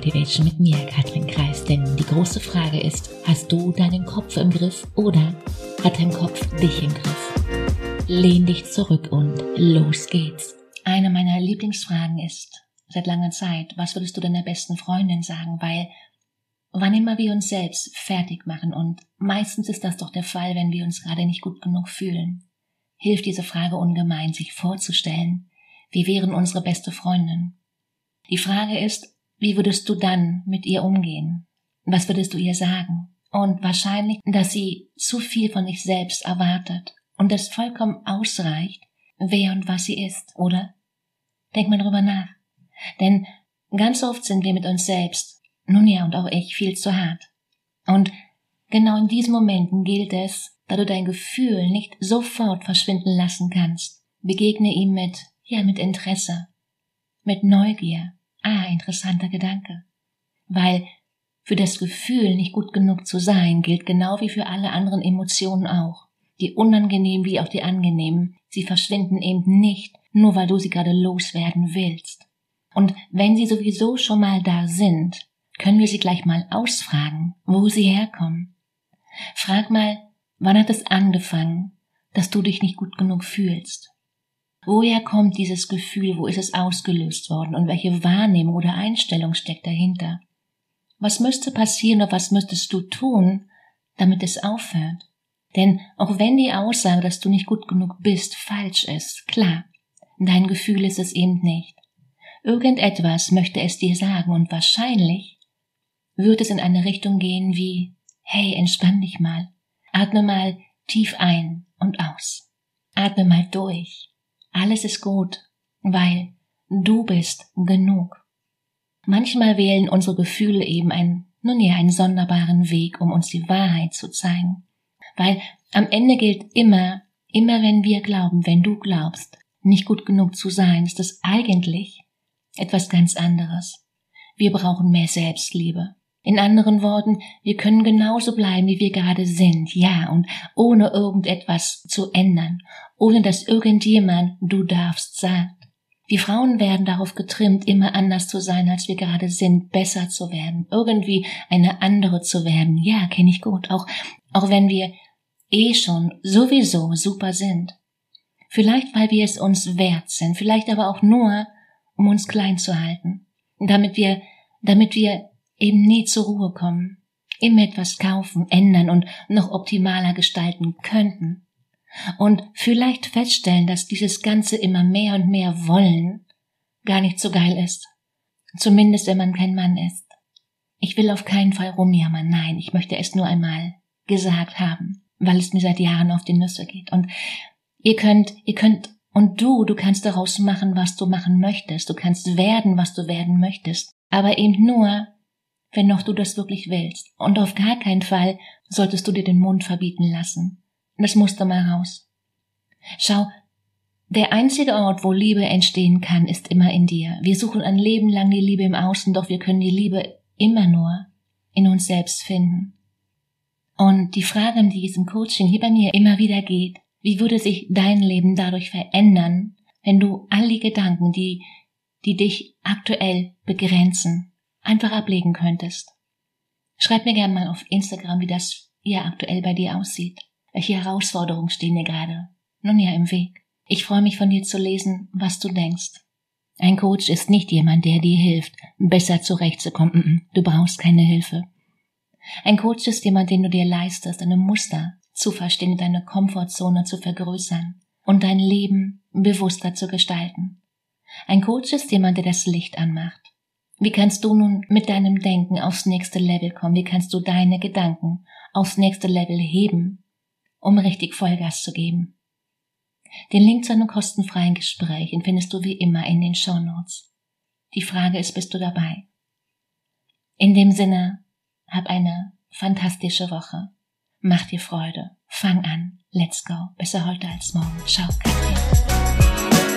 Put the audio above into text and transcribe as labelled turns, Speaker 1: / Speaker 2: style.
Speaker 1: Motivation mit mir, Katrin Kreis. Denn die große Frage ist, hast du deinen Kopf im Griff oder hat dein Kopf dich im Griff? Lehn dich zurück und los geht's. Eine meiner Lieblingsfragen ist seit langer Zeit, was würdest du deiner besten Freundin sagen? Weil wann immer wir uns selbst fertig machen und meistens ist das doch der Fall, wenn wir uns gerade nicht gut genug fühlen, hilft diese Frage ungemein, sich vorzustellen, wir wären unsere beste Freundin. Die Frage ist, wie würdest du dann mit ihr umgehen? Was würdest du ihr sagen? Und wahrscheinlich, dass sie zu viel von dich selbst erwartet und es vollkommen ausreicht, wer und was sie ist, oder? Denk mal drüber nach. Denn ganz oft sind wir mit uns selbst, nun ja und auch ich, viel zu hart. Und genau in diesen Momenten gilt es, da du dein Gefühl nicht sofort verschwinden lassen kannst, begegne ihm mit, ja, mit Interesse, mit Neugier. Ah, interessanter Gedanke. Weil für das Gefühl, nicht gut genug zu sein, gilt genau wie für alle anderen Emotionen auch. Die unangenehmen wie auch die angenehmen. Sie verschwinden eben nicht, nur weil du sie gerade loswerden willst. Und wenn sie sowieso schon mal da sind, können wir sie gleich mal ausfragen, wo sie herkommen. Frag mal, wann hat es angefangen, dass du dich nicht gut genug fühlst? Woher kommt dieses Gefühl, wo ist es ausgelöst worden und welche Wahrnehmung oder Einstellung steckt dahinter? Was müsste passieren oder was müsstest du tun, damit es aufhört? Denn auch wenn die Aussage, dass du nicht gut genug bist, falsch ist, klar, dein Gefühl ist es eben nicht. Irgendetwas möchte es dir sagen und wahrscheinlich wird es in eine Richtung gehen wie, hey, entspann dich mal, atme mal tief ein und aus, atme mal durch, alles ist gut, weil du bist genug. Manchmal wählen unsere Gefühle eben ein, nun ja, einen sonderbaren Weg, um uns die Wahrheit zu zeigen. Weil am Ende gilt immer, immer wenn wir glauben, wenn du glaubst, nicht gut genug zu sein, ist es eigentlich etwas ganz anderes. Wir brauchen mehr Selbstliebe. In anderen Worten, wir können genauso bleiben, wie wir gerade sind, ja, und ohne irgendetwas zu ändern, ohne dass irgendjemand du darfst sagt. Wir Frauen werden darauf getrimmt, immer anders zu sein, als wir gerade sind, besser zu werden, irgendwie eine andere zu werden. Ja, kenne ich gut, auch, auch wenn wir eh schon sowieso super sind. Vielleicht, weil wir es uns wert sind, vielleicht aber auch nur, um uns klein zu halten, damit wir, damit wir eben nie zur Ruhe kommen, immer etwas kaufen, ändern und noch optimaler gestalten könnten. Und vielleicht feststellen, dass dieses Ganze immer mehr und mehr wollen gar nicht so geil ist. Zumindest wenn man kein Mann ist. Ich will auf keinen Fall rumjammern, nein, ich möchte es nur einmal gesagt haben, weil es mir seit Jahren auf die Nüsse geht. Und ihr könnt, ihr könnt, und du, du kannst daraus machen, was du machen möchtest, du kannst werden, was du werden möchtest, aber eben nur, wenn noch du das wirklich willst. Und auf gar keinen Fall solltest du dir den Mund verbieten lassen. Das musste mal raus. Schau, der einzige Ort, wo Liebe entstehen kann, ist immer in dir. Wir suchen ein Leben lang die Liebe im Außen, doch wir können die Liebe immer nur in uns selbst finden. Und die Frage, die diesem Coaching hier bei mir immer wieder geht, wie würde sich dein Leben dadurch verändern, wenn du all die Gedanken, die, die dich aktuell begrenzen, einfach ablegen könntest. Schreib mir gerne mal auf Instagram, wie das ja aktuell bei dir aussieht. Welche Herausforderungen stehen dir gerade? Nun ja, im Weg. Ich freue mich von dir zu lesen, was du denkst. Ein Coach ist nicht jemand, der dir hilft, besser zurechtzukommen. Du brauchst keine Hilfe. Ein Coach ist jemand, den du dir leistest, deine Muster zu verstehen, deine Komfortzone zu vergrößern und dein Leben bewusster zu gestalten. Ein Coach ist jemand, der das Licht anmacht, wie kannst du nun mit deinem Denken aufs nächste Level kommen? Wie kannst du deine Gedanken aufs nächste Level heben, um richtig Vollgas zu geben? Den Link zu einem kostenfreien Gespräch findest du wie immer in den Show Notes. Die Frage ist, bist du dabei? In dem Sinne, hab eine fantastische Woche. Mach dir Freude. Fang an. Let's go. Besser heute als morgen. Ciao, Katrin.